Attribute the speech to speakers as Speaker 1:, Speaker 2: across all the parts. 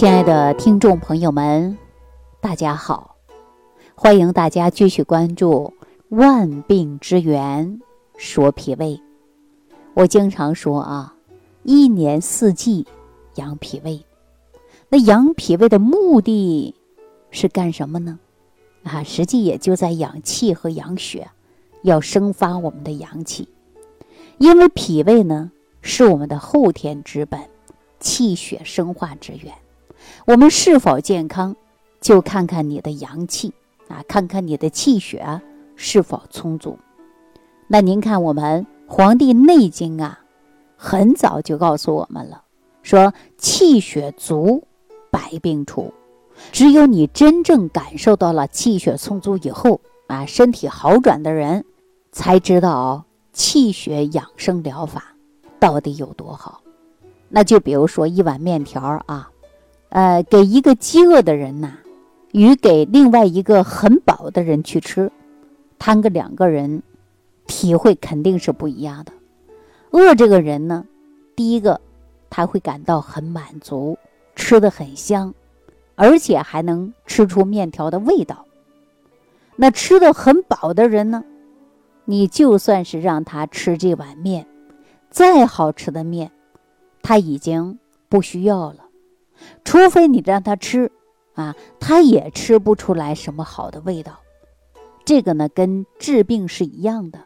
Speaker 1: 亲爱的听众朋友们，大家好！欢迎大家继续关注《万病之源说脾胃》。我经常说啊，一年四季养脾胃。那养脾胃的目的是干什么呢？啊，实际也就在养气和养血，要生发我们的阳气。因为脾胃呢，是我们的后天之本，气血生化之源。我们是否健康，就看看你的阳气啊，看看你的气血是否充足。那您看，我们《黄帝内经》啊，很早就告诉我们了，说气血足，百病除。只有你真正感受到了气血充足以后啊，身体好转的人，才知道气血养生疗法到底有多好。那就比如说一碗面条啊。呃，给一个饥饿的人呐，与给另外一个很饱的人去吃，摊个两个人，体会肯定是不一样的。饿这个人呢，第一个他会感到很满足，吃的很香，而且还能吃出面条的味道。那吃的很饱的人呢，你就算是让他吃这碗面，再好吃的面，他已经不需要了。除非你让他吃，啊，他也吃不出来什么好的味道。这个呢，跟治病是一样的。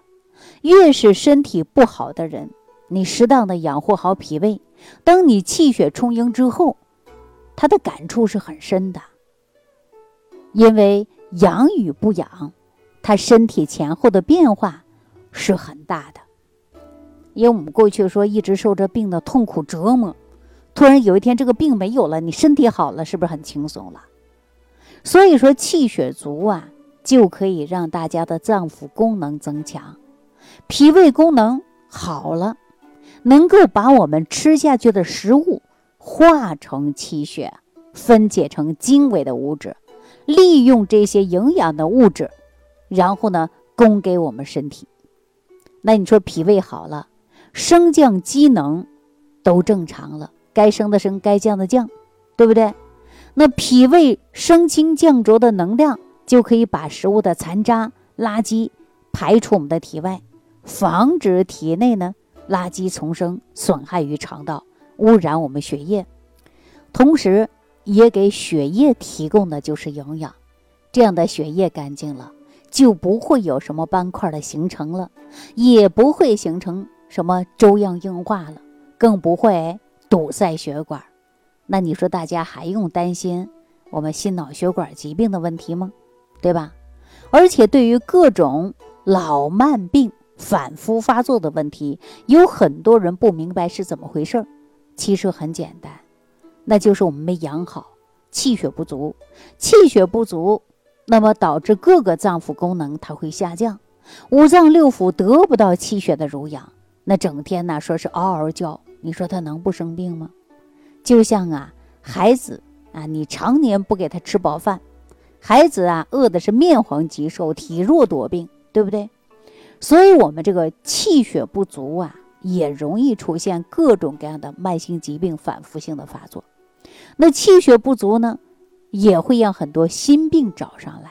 Speaker 1: 越是身体不好的人，你适当的养护好脾胃，当你气血充盈之后，他的感触是很深的。因为养与不养，他身体前后的变化是很大的。因为我们过去说一直受着病的痛苦折磨。突然有一天，这个病没有了，你身体好了，是不是很轻松了？所以说，气血足啊，就可以让大家的脏腑功能增强，脾胃功能好了，能够把我们吃下去的食物化成气血，分解成精微的物质，利用这些营养的物质，然后呢，供给我们身体。那你说脾胃好了，升降机能都正常了。该升的升，该降的降，对不对？那脾胃升清降浊的能量，就可以把食物的残渣、垃圾排出我们的体外，防止体内呢垃圾丛生，损害于肠道，污染我们血液。同时，也给血液提供的就是营养。这样的血液干净了，就不会有什么斑块的形成了，也不会形成什么粥样硬化了，更不会。堵塞血管，那你说大家还用担心我们心脑血管疾病的问题吗？对吧？而且对于各种老慢病反复发作的问题，有很多人不明白是怎么回事其实很简单，那就是我们没养好，气血不足。气血不足，那么导致各个脏腑功能它会下降，五脏六腑得不到气血的濡养，那整天呢说是嗷嗷叫。你说他能不生病吗？就像啊，孩子啊，你常年不给他吃饱饭，孩子啊，饿的是面黄肌瘦，体弱多病，对不对？所以，我们这个气血不足啊，也容易出现各种各样的慢性疾病反复性的发作。那气血不足呢，也会让很多心病找上来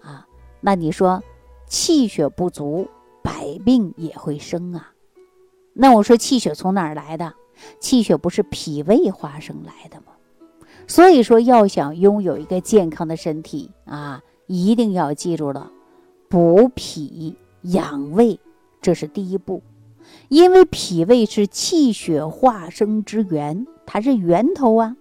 Speaker 1: 啊。那你说，气血不足，百病也会生啊。那我说气血从哪儿来的？气血不是脾胃化生来的吗？所以说，要想拥有一个健康的身体啊，一定要记住了，补脾养胃，这是第一步。因为脾胃是气血化生之源，它是源头啊。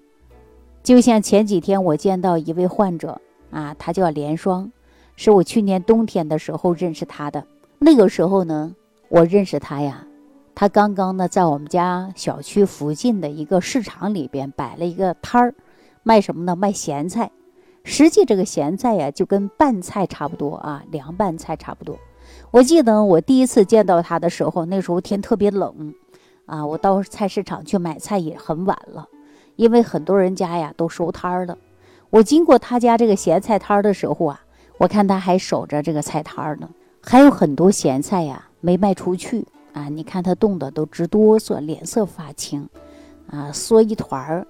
Speaker 1: 就像前几天我见到一位患者啊，他叫连双，是我去年冬天的时候认识他的。那个时候呢，我认识他呀。他刚刚呢，在我们家小区附近的一个市场里边摆了一个摊儿，卖什么呢？卖咸菜。实际这个咸菜呀，就跟拌菜差不多啊，凉拌菜差不多。我记得我第一次见到他的时候，那时候天特别冷，啊，我到菜市场去买菜也很晚了，因为很多人家呀都收摊儿了。我经过他家这个咸菜摊儿的时候啊，我看他还守着这个菜摊儿呢，还有很多咸菜呀没卖出去。啊，你看他冻得都直哆嗦，脸色发青，啊，缩一团儿。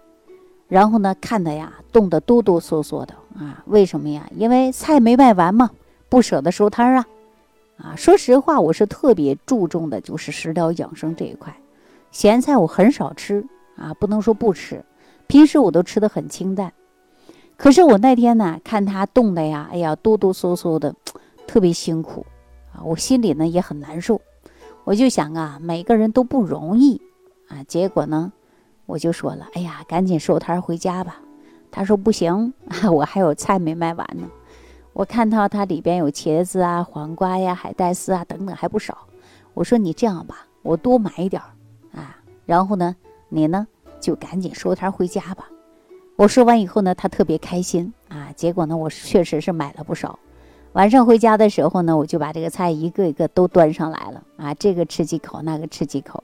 Speaker 1: 然后呢，看他呀冻得哆哆嗦嗦的啊，为什么呀？因为菜没卖完嘛，不舍得收摊儿啊。啊，说实话，我是特别注重的，就是食疗养生这一块。咸菜我很少吃啊，不能说不吃，平时我都吃的很清淡。可是我那天呢，看他冻的呀，哎呀，哆哆嗦嗦的，特别辛苦啊，我心里呢也很难受。我就想啊，每个人都不容易啊。结果呢，我就说了，哎呀，赶紧收摊回家吧。他说不行啊，我还有菜没卖完呢。我看到它里边有茄子啊、黄瓜呀、海带丝啊等等，还不少。我说你这样吧，我多买一点儿啊，然后呢，你呢就赶紧收摊回家吧。我说完以后呢，他特别开心啊。结果呢，我确实是买了不少。晚上回家的时候呢，我就把这个菜一个一个都端上来了啊，这个吃几口，那个吃几口。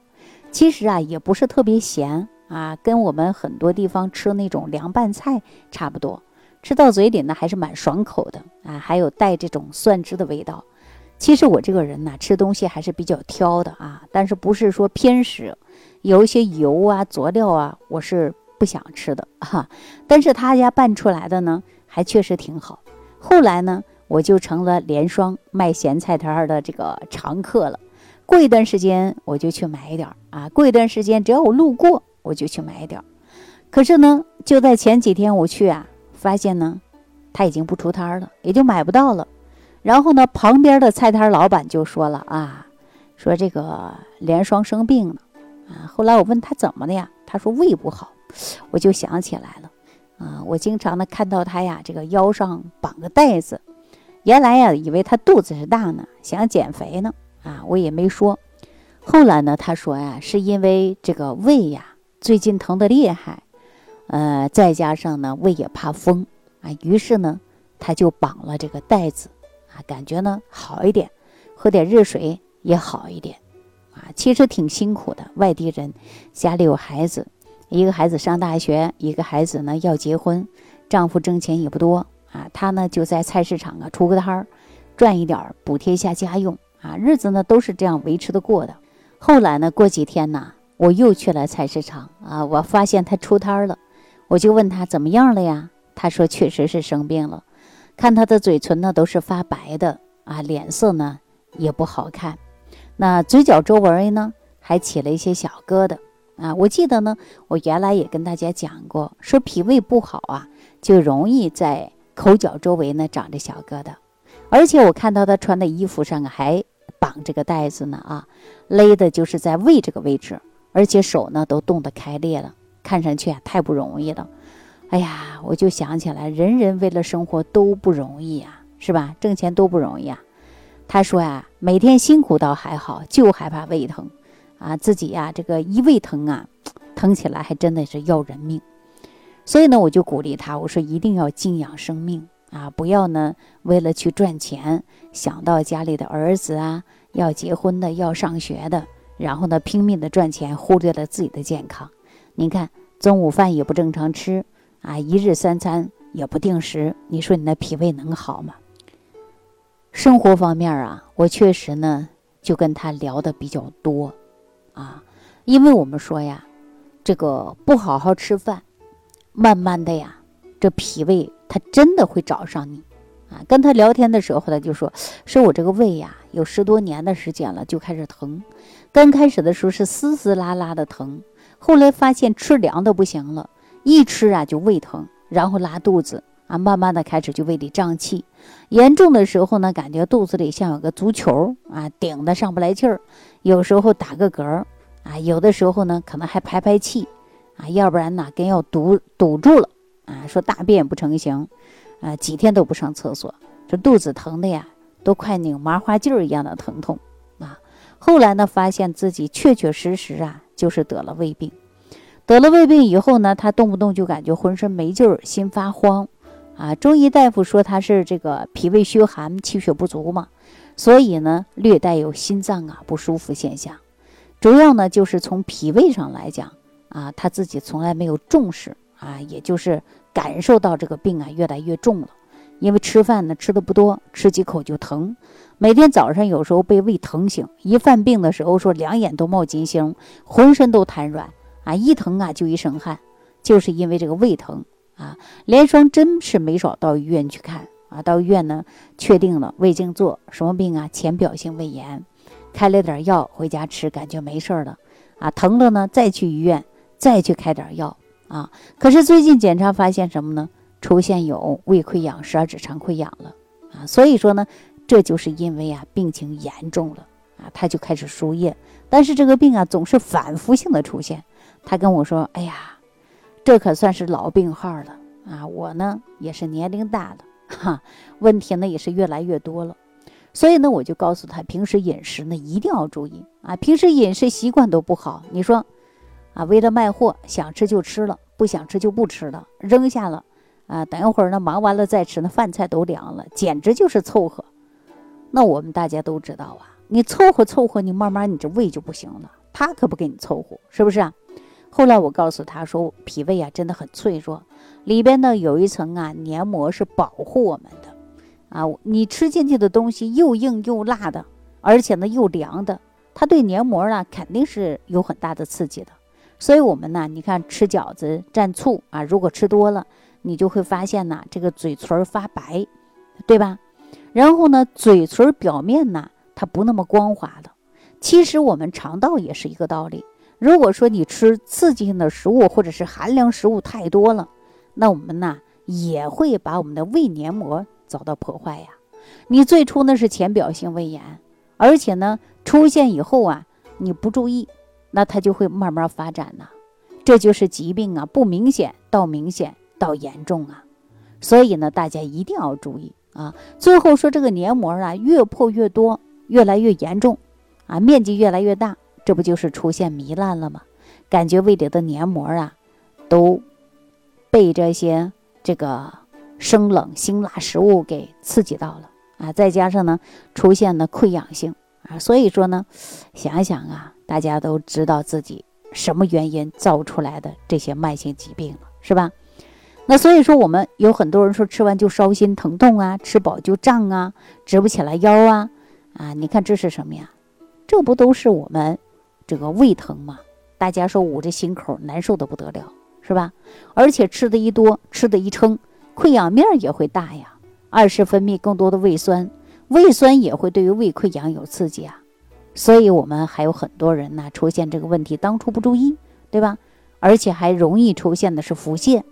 Speaker 1: 其实啊，也不是特别咸啊，跟我们很多地方吃那种凉拌菜差不多。吃到嘴里呢，还是蛮爽口的啊，还有带这种蒜汁的味道。其实我这个人呢，吃东西还是比较挑的啊，但是不是说偏食，有一些油啊、佐料啊，我是不想吃的哈。但是他家拌出来的呢，还确实挺好。后来呢，我就成了连双卖咸菜摊儿的这个常客了。过一段时间我就去买一点儿啊，过一段时间只要我路过，我就去买一点儿。可是呢，就在前几天我去啊。发现呢，他已经不出摊儿了，也就买不到了。然后呢，旁边的菜摊老板就说了啊，说这个连双生病了啊。后来我问他怎么的呀，他说胃不好。我就想起来了啊，我经常呢看到他呀，这个腰上绑个带子，原来呀以为他肚子是大呢，想减肥呢啊，我也没说。后来呢，他说呀，是因为这个胃呀最近疼得厉害。呃，再加上呢，胃也怕风啊，于是呢，他就绑了这个带子啊，感觉呢好一点，喝点热水也好一点啊。其实挺辛苦的，外地人家里有孩子，一个孩子上大学，一个孩子呢要结婚，丈夫挣钱也不多啊，他呢就在菜市场啊出个摊儿，赚一点儿补贴一下家用啊，日子呢都是这样维持的过的。后来呢，过几天呢，我又去了菜市场啊，我发现他出摊儿了。我就问他怎么样了呀？他说确实是生病了，看他的嘴唇呢都是发白的啊，脸色呢也不好看，那嘴角周围呢还起了一些小疙瘩啊。我记得呢，我原来也跟大家讲过，说脾胃不好啊，就容易在口角周围呢长着小疙瘩，而且我看到他穿的衣服上啊还绑这个带子呢啊，勒的就是在胃这个位置，而且手呢都冻得开裂了。看上去啊太不容易了，哎呀，我就想起来，人人为了生活都不容易呀，是吧？挣钱都不容易啊。他说呀，每天辛苦倒还好，就害怕胃疼，啊，自己呀这个一胃疼啊，疼起来还真的是要人命。所以呢，我就鼓励他，我说一定要敬仰生命啊，不要呢为了去赚钱，想到家里的儿子啊要结婚的要上学的，然后呢拼命的赚钱，忽略了自己的健康。您看，中午饭也不正常吃啊，一日三餐也不定时，你说你那脾胃能好吗？生活方面啊，我确实呢就跟他聊的比较多啊，因为我们说呀，这个不好好吃饭，慢慢的呀，这脾胃它真的会找上你啊。跟他聊天的时候，他就说，说我这个胃呀，有十多年的时间了，就开始疼，刚开始的时候是丝丝拉拉的疼。后来发现吃凉的不行了，一吃啊就胃疼，然后拉肚子啊，慢慢的开始就胃里胀气，严重的时候呢，感觉肚子里像有个足球啊，顶的上不来气儿，有时候打个嗝啊，有的时候呢可能还排排气啊，要不然哪根要堵堵住了啊，说大便不成形啊，几天都不上厕所，这肚子疼的呀，都快拧麻花劲儿一样的疼痛啊。后来呢，发现自己确确实实啊。就是得了胃病，得了胃病以后呢，他动不动就感觉浑身没劲儿，心发慌，啊，中医大夫说他是这个脾胃虚寒，气血不足嘛，所以呢，略带有心脏啊不舒服现象，主要呢就是从脾胃上来讲啊，他自己从来没有重视啊，也就是感受到这个病啊越来越重了，因为吃饭呢吃的不多，吃几口就疼。每天早上有时候被胃疼醒，一犯病的时候说两眼都冒金星，浑身都瘫软啊，一疼啊就一身汗，就是因为这个胃疼啊。连双真是没少到医院去看啊，到医院呢确定了胃镜做什么病啊？浅表性胃炎，开了点药回家吃，感觉没事了啊。疼了呢，再去医院再去开点药啊。可是最近检查发现什么呢？出现有胃溃疡、十二指肠溃疡了啊。所以说呢，这就是因为啊病情严重了啊，他就开始输液。但是这个病啊，总是反复性的出现。他跟我说：“哎呀，这可算是老病号了啊！我呢也是年龄大了，哈，问题呢也是越来越多了。所以呢，我就告诉他，平时饮食呢一定要注意啊。平时饮食习惯都不好，你说啊，为了卖货，想吃就吃了，不想吃就不吃了，扔下了啊。等一会儿呢，忙完了再吃，那饭菜都凉了，简直就是凑合。那我们大家都知道啊。”你凑合凑合，你慢慢你这胃就不行了。他可不给你凑合，是不是啊？后来我告诉他说，脾胃啊真的很脆弱，里边呢有一层啊黏膜是保护我们的啊。你吃进去的东西又硬又辣的，而且呢又凉的，它对黏膜呢肯定是有很大的刺激的。所以我们呢，你看吃饺子蘸醋啊，如果吃多了，你就会发现呢这个嘴唇发白，对吧？然后呢嘴唇表面呢。它不那么光滑的，其实我们肠道也是一个道理。如果说你吃刺激性的食物或者是寒凉食物太多了，那我们呢也会把我们的胃黏膜遭到破坏呀。你最初呢是浅表性胃炎，而且呢出现以后啊，你不注意，那它就会慢慢发展呐。这就是疾病啊，不明显到明显到严重啊。所以呢，大家一定要注意啊。最后说这个黏膜啊越破越多。越来越严重，啊，面积越来越大，这不就是出现糜烂了吗？感觉胃里的黏膜啊，都被这些这个生冷辛辣食物给刺激到了啊！再加上呢，出现了溃疡性啊，所以说呢，想想啊，大家都知道自己什么原因造出来的这些慢性疾病了，是吧？那所以说，我们有很多人说吃完就烧心疼痛啊，吃饱就胀啊，直不起来腰啊。啊，你看这是什么呀？这不都是我们这个胃疼吗？大家说捂着心口难受的不得了，是吧？而且吃的一多，吃的一撑，溃疡面也会大呀。二是分泌更多的胃酸，胃酸也会对于胃溃疡有刺激啊。所以我们还有很多人呢出现这个问题，当初不注意，对吧？而且还容易出现的是腹泻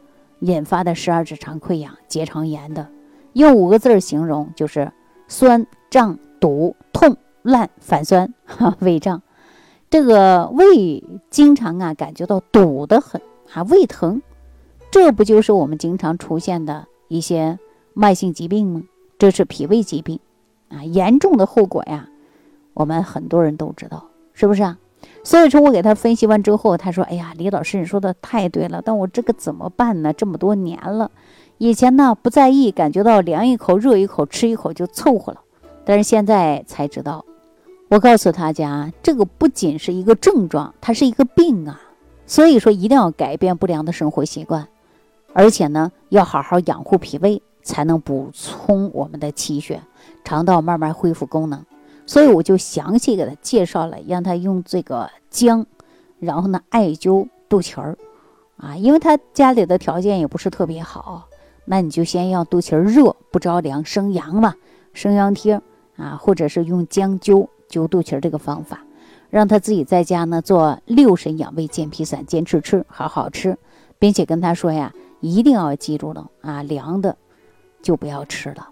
Speaker 1: 引发的十二指肠溃疡、结肠炎的。用五个字儿形容就是酸胀。堵、痛、烂、反酸、哈 胃胀，这个胃经常啊感觉到堵得很，啊胃疼，这不就是我们经常出现的一些慢性疾病吗？这是脾胃疾病，啊严重的后果呀，我们很多人都知道，是不是啊？所以说我给他分析完之后，他说：“哎呀，李老师你说的太对了，但我这个怎么办呢？这么多年了，以前呢不在意，感觉到凉一口热一口吃一口就凑合了。”但是现在才知道，我告诉大家，这个不仅是一个症状，它是一个病啊。所以说，一定要改变不良的生活习惯，而且呢，要好好养护脾胃，才能补充我们的气血，肠道慢慢恢复功能。所以我就详细给他介绍了，让他用这个姜，然后呢艾灸肚脐儿，啊，因为他家里的条件也不是特别好，那你就先让肚脐儿热，不着凉，生阳嘛，生阳贴。啊，或者是用姜灸灸肚脐儿这个方法，让他自己在家呢做六神养胃健脾散，坚持吃，好好吃，并且跟他说呀，一定要记住了啊，凉的就不要吃了。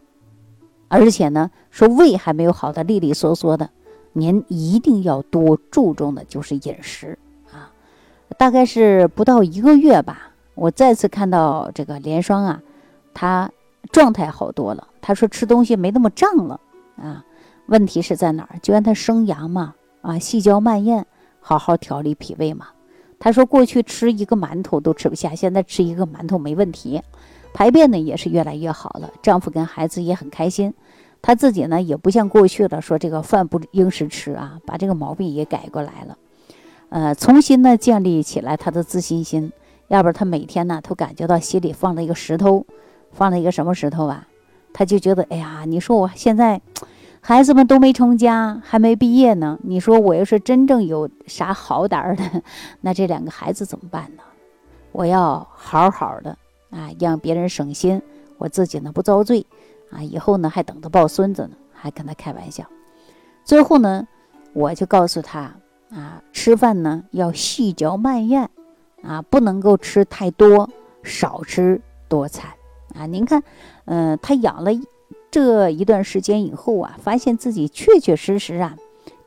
Speaker 1: 而且呢，说胃还没有好的利利索索的，您一定要多注重的就是饮食啊。大概是不到一个月吧，我再次看到这个连双啊，他状态好多了，他说吃东西没那么胀了。啊，问题是在哪儿？就让他生阳嘛，啊，细嚼慢咽，好好调理脾胃嘛。他说过去吃一个馒头都吃不下，现在吃一个馒头没问题，排便呢也是越来越好了。丈夫跟孩子也很开心，他自己呢也不像过去了，说这个饭不应时吃啊，把这个毛病也改过来了，呃，重新呢建立起来他的自信心。要不然他每天呢都感觉到心里放了一个石头，放了一个什么石头啊？他就觉得，哎呀，你说我现在。孩子们都没成家，还没毕业呢。你说我要是真正有啥好胆的，那这两个孩子怎么办呢？我要好好的啊，让别人省心，我自己呢不遭罪啊，以后呢还等着抱孙子呢，还跟他开玩笑。最后呢，我就告诉他啊，吃饭呢要细嚼慢咽啊，不能够吃太多，少吃多餐啊。您看，嗯，他养了这一段时间以后啊，发现自己确确实实啊，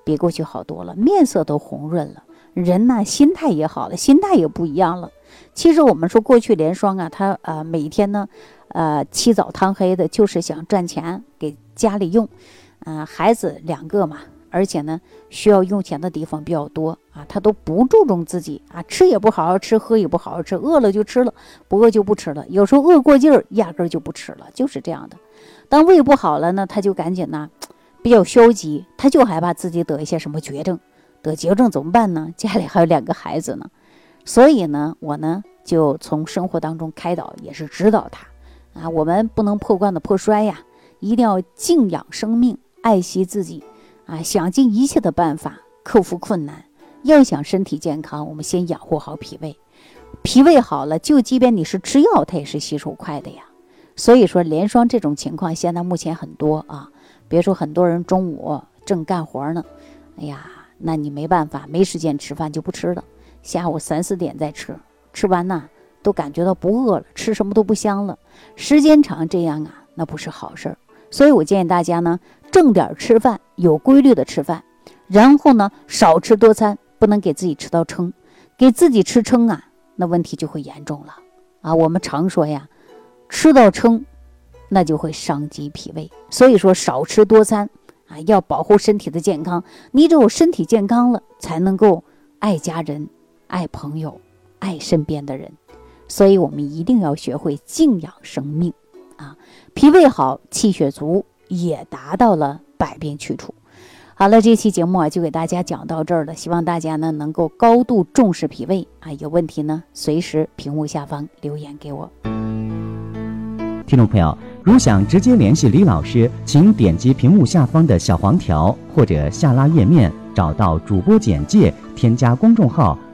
Speaker 1: 比过去好多了，面色都红润了。人呢，心态也好了，心态也不一样了。其实我们说过去连双啊，他呃每天呢，呃起早贪黑的，就是想赚钱给家里用。嗯，孩子两个嘛，而且呢需要用钱的地方比较多啊，他都不注重自己啊，吃也不好好吃，喝也不好好吃，饿了就吃了，不饿就不吃了。有时候饿过劲儿，压根儿就不吃了，就是这样的。当胃不好了呢，他就赶紧呢比较消极，他就害怕自己得一些什么绝症。得绝症怎么办呢？家里还有两个孩子呢，所以呢，我呢就从生活当中开导，也是指导他啊，我们不能破罐子破摔呀，一定要敬仰生命，爱惜自己啊，想尽一切的办法克服困难。要想身体健康，我们先养护好脾胃，脾胃好了，就即便你是吃药，它也是吸收快的呀。所以说，连双这种情况现在目前很多啊，别说很多人中午正干活呢，哎呀。那你没办法，没时间吃饭就不吃了，下午三四点再吃，吃完呢都感觉到不饿了，吃什么都不香了，时间长这样啊，那不是好事儿。所以我建议大家呢，正点吃饭，有规律的吃饭，然后呢少吃多餐，不能给自己吃到撑，给自己吃撑啊，那问题就会严重了啊。我们常说呀，吃到撑，那就会伤及脾胃，所以说少吃多餐。啊，要保护身体的健康，你只有身体健康了，才能够爱家人、爱朋友、爱身边的人。所以，我们一定要学会敬仰生命啊！脾胃好，气血足，也达到了百病去除。好了，这期节目啊，就给大家讲到这儿了。希望大家呢能够高度重视脾胃啊，有问题呢随时屏幕下方留言给我。
Speaker 2: 听众朋友。如想直接联系李老师，请点击屏幕下方的小黄条，或者下拉页面找到主播简介，添加公众号“